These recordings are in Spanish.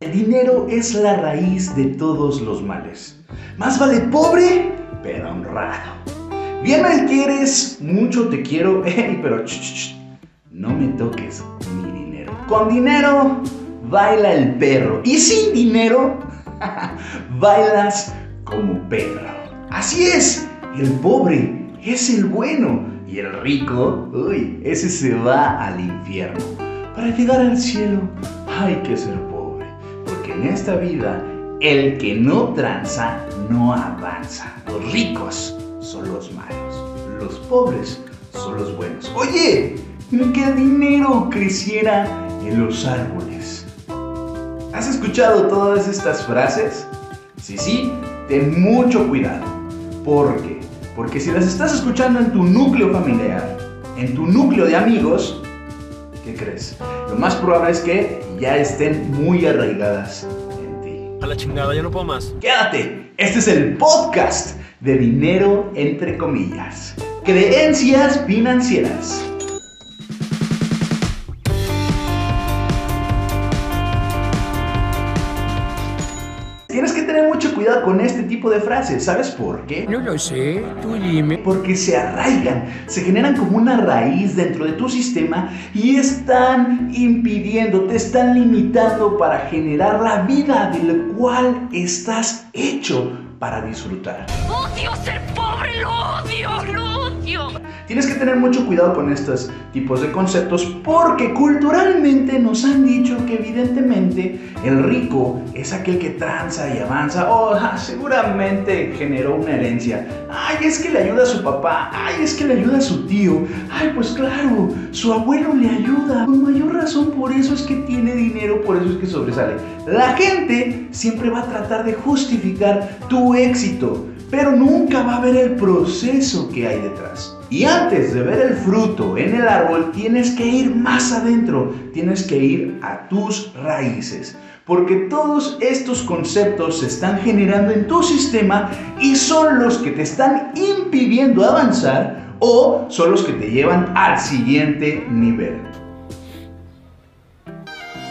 El dinero es la raíz de todos los males. Más vale pobre, pero honrado. Bien mal quieres, mucho te quiero, pero no me toques mi dinero. Con dinero baila el perro y sin dinero bailas como perro. Así es, el pobre es el bueno y el rico, uy, ese se va al infierno. Para llegar al cielo hay que ser pobre, en esta vida el que no tranza no avanza. Los ricos son los malos, los pobres son los buenos. Oye, que el dinero creciera en los árboles. ¿Has escuchado todas estas frases? Sí, sí, ten mucho cuidado. ¿Por qué? Porque si las estás escuchando en tu núcleo familiar, en tu núcleo de amigos, ¿qué crees? Lo más probable es que ya estén muy arraigadas en ti. A la chingada, ya no puedo más. Quédate, este es el podcast de dinero entre comillas. Creencias financieras. Con este tipo de frases. ¿Sabes por qué? No lo sé, tú dime. Porque se arraigan, se generan como una raíz dentro de tu sistema y están impidiendo, te están limitando para generar la vida del cual estás hecho para disfrutar. ¡Odio ser pobre! ¡Lo odio! ¡Lo odio! Tienes que tener mucho cuidado con estos tipos de conceptos porque culturalmente nos han dicho que evidentemente el rico es aquel que tranza y avanza. Oh, ah, seguramente generó una herencia. Ay, es que le ayuda a su papá. Ay, es que le ayuda a su tío. Ay, pues claro, su abuelo le ayuda. Con mayor razón, por eso es que tiene dinero, por eso es que sobresale. La gente siempre va a tratar de justificar tu éxito, pero nunca va a ver el proceso que hay detrás. Y antes de ver el fruto en el árbol, tienes que ir más adentro, tienes que ir a tus raíces. Porque todos estos conceptos se están generando en tu sistema y son los que te están impidiendo avanzar o son los que te llevan al siguiente nivel.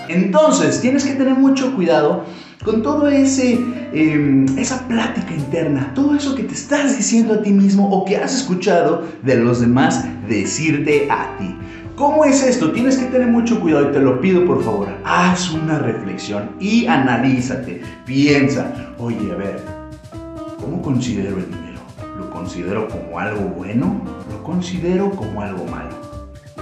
Entonces, tienes que tener mucho cuidado con todo ese eh, esa plática interna, todo eso que te estás diciendo a ti mismo o que has escuchado de los demás decirte a ti. ¿Cómo es esto? Tienes que tener mucho cuidado y te lo pido por favor. Haz una reflexión y analízate. Piensa, oye, a ver, ¿cómo considero el dinero? ¿Lo considero como algo bueno? ¿Lo considero como algo malo?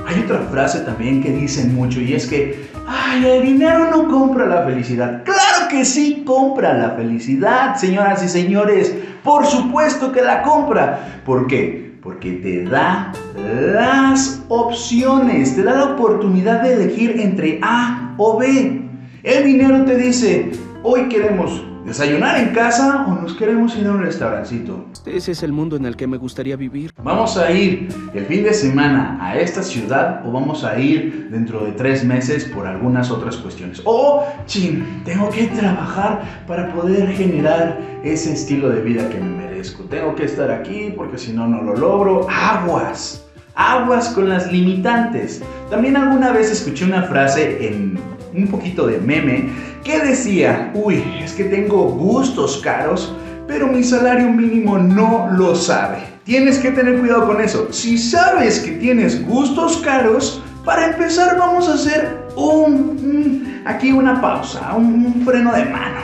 Hay otra frase también que dicen mucho y es que, ay, el dinero no compra la felicidad. Claro que sí compra la felicidad, señoras y señores. Por supuesto que la compra. ¿Por qué? Porque te da las opciones, te da la oportunidad de elegir entre A o B. El dinero te dice, hoy queremos desayunar en casa o nos queremos ir a un restaurancito. Ese es el mundo en el que me gustaría vivir. ¿Vamos a ir el fin de semana a esta ciudad o vamos a ir dentro de tres meses por algunas otras cuestiones? O, chin, tengo que trabajar para poder generar ese estilo de vida que me merezco. Tengo que estar aquí porque si no, no lo logro. Aguas, aguas con las limitantes. También alguna vez escuché una frase en un poquito de meme que decía, uy, es que tengo gustos caros pero mi salario mínimo no lo sabe. Tienes que tener cuidado con eso. Si sabes que tienes gustos caros, para empezar vamos a hacer un, aquí una pausa, un, un freno de mano.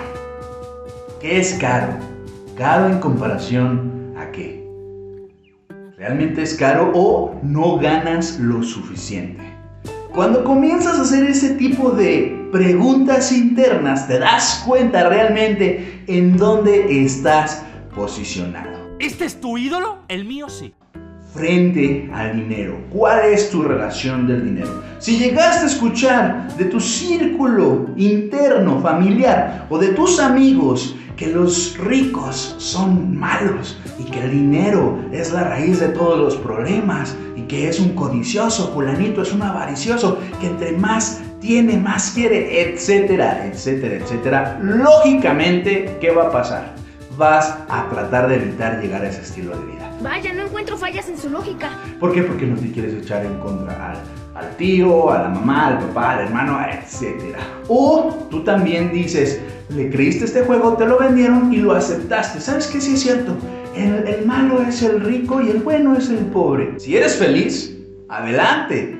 ¿Qué es caro? Caro en comparación a qué? ¿Realmente es caro o no ganas lo suficiente? Cuando comienzas a hacer ese tipo de preguntas internas, te das cuenta realmente en dónde estás posicionado. ¿Este es tu ídolo? El mío sí. Frente al dinero. ¿Cuál es tu relación del dinero? Si llegaste a escuchar de tu círculo interno, familiar o de tus amigos que los ricos son malos y que el dinero es la raíz de todos los problemas y que es un codicioso, fulanito es un avaricioso, que entre más tiene, más quiere, etcétera, etcétera, etcétera. Lógicamente, ¿qué va a pasar? Vas a tratar de evitar llegar a ese estilo de vida. Vaya, no encuentro fallas en su lógica. ¿Por qué? Porque no te quieres echar en contra al, tío, a la mamá, al papá, al hermano, etc. O tú también dices, le creíste este juego, te lo vendieron y lo aceptaste. ¿Sabes qué? Sí es cierto. El, el malo es el rico y el bueno es el pobre. Si eres feliz, adelante.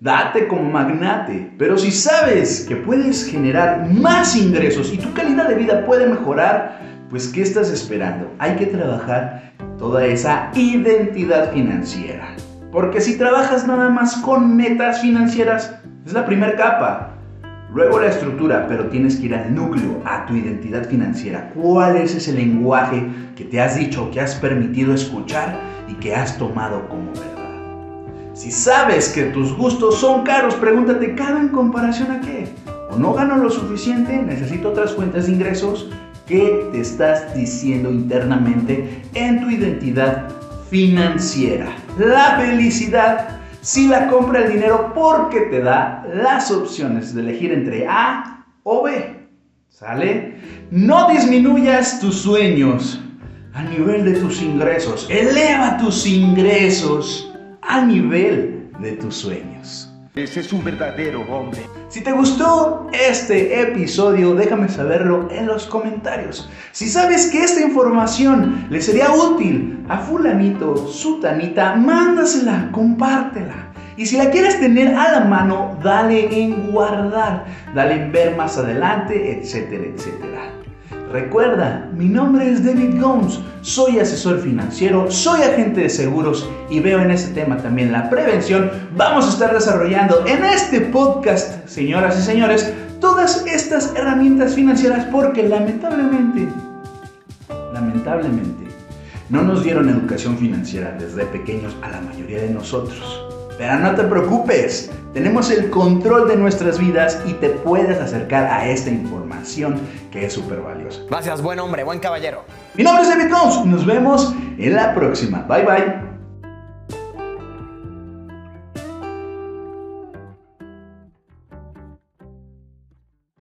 Date como magnate. Pero si sabes que puedes generar más ingresos y tu calidad de vida puede mejorar, pues ¿qué estás esperando? Hay que trabajar toda esa identidad financiera. Porque si trabajas nada más con metas financieras, es la primera capa. Luego la estructura, pero tienes que ir al núcleo, a tu identidad financiera. ¿Cuál es ese lenguaje que te has dicho, que has permitido escuchar y que has tomado como verdad? Si sabes que tus gustos son caros, pregúntate, ¿caro en comparación a qué? ¿O no gano lo suficiente? ¿Necesito otras fuentes de ingresos? ¿Qué te estás diciendo internamente en tu identidad financiera? La felicidad si la compra el dinero porque te da las opciones de elegir entre A o B. ¿Sale? No disminuyas tus sueños a nivel de tus ingresos. Eleva tus ingresos a nivel de tus sueños. Ese es un verdadero hombre. Si te gustó este episodio, déjame saberlo en los comentarios. Si sabes que esta información le sería útil a fulanito, sutanita, mándasela, compártela. Y si la quieres tener a la mano, dale en guardar, dale en ver más adelante, etcétera, etcétera. Recuerda, mi nombre es David Gomes, soy asesor financiero, soy agente de seguros y veo en este tema también la prevención. Vamos a estar desarrollando en este podcast, señoras y señores, todas estas herramientas financieras porque lamentablemente, lamentablemente, no nos dieron educación financiera desde pequeños a la mayoría de nosotros. Pero no te preocupes, tenemos el control de nuestras vidas y te puedes acercar a esta información que es súper valiosa. Gracias, buen hombre, buen caballero. Mi nombre es David Jones y nos vemos en la próxima. Bye bye.